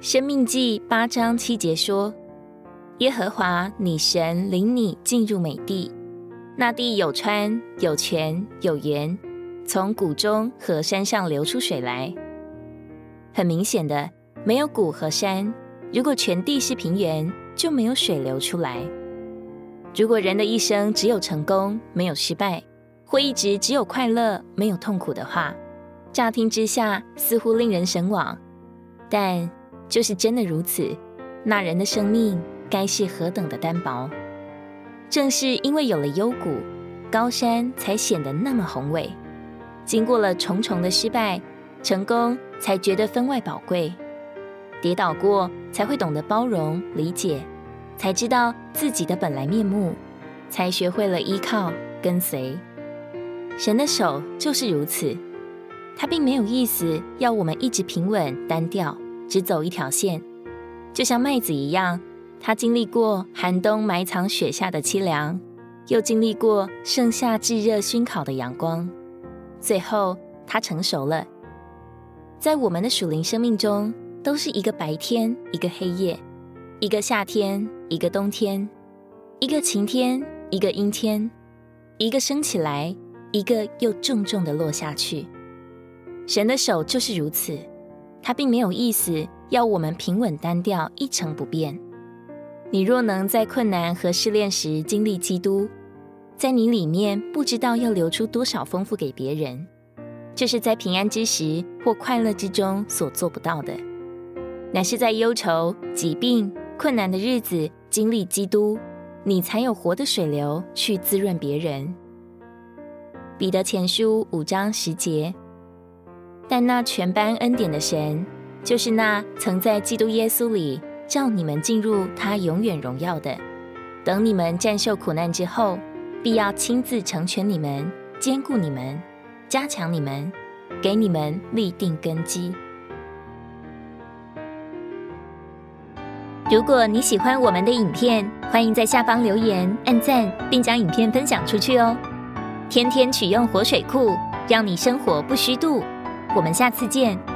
生命记八章七节说：“耶和华你神领你进入美地，那地有川有泉有源，从谷中和山上流出水来。”很明显的，没有谷和山，如果全地是平原，就没有水流出来。如果人的一生只有成功，没有失败，或一直只有快乐，没有痛苦的话，乍听之下似乎令人神往，但就是真的如此，那人的生命该是何等的单薄。正是因为有了幽谷，高山才显得那么宏伟。经过了重重的失败，成功才觉得分外宝贵。跌倒过，才会懂得包容理解，才知道自己的本来面目，才学会了依靠跟随。神的手就是如此，他并没有意思要我们一直平稳单调。只走一条线，就像麦子一样，它经历过寒冬埋藏雪下的凄凉，又经历过盛夏炙热熏烤的阳光，最后它成熟了。在我们的属灵生命中，都是一个白天，一个黑夜，一个夏天，一个冬天，一个晴天，一个阴天，一个升起来，一个又重重的落下去。神的手就是如此。他并没有意思要我们平稳单调、一成不变。你若能在困难和试炼时经历基督，在你里面不知道要流出多少丰富给别人，这是在平安之时或快乐之中所做不到的。乃是在忧愁、疾病、困难的日子经历基督，你才有活的水流去滋润别人。彼得前书五章十节。但那全班恩典的神，就是那曾在基督耶稣里召你们进入他永远荣耀的，等你们战胜苦难之后，必要亲自成全你们，坚固你们，加强你们，给你们立定根基。如果你喜欢我们的影片，欢迎在下方留言、按赞，并将影片分享出去哦。天天取用活水库，让你生活不虚度。我们下次见。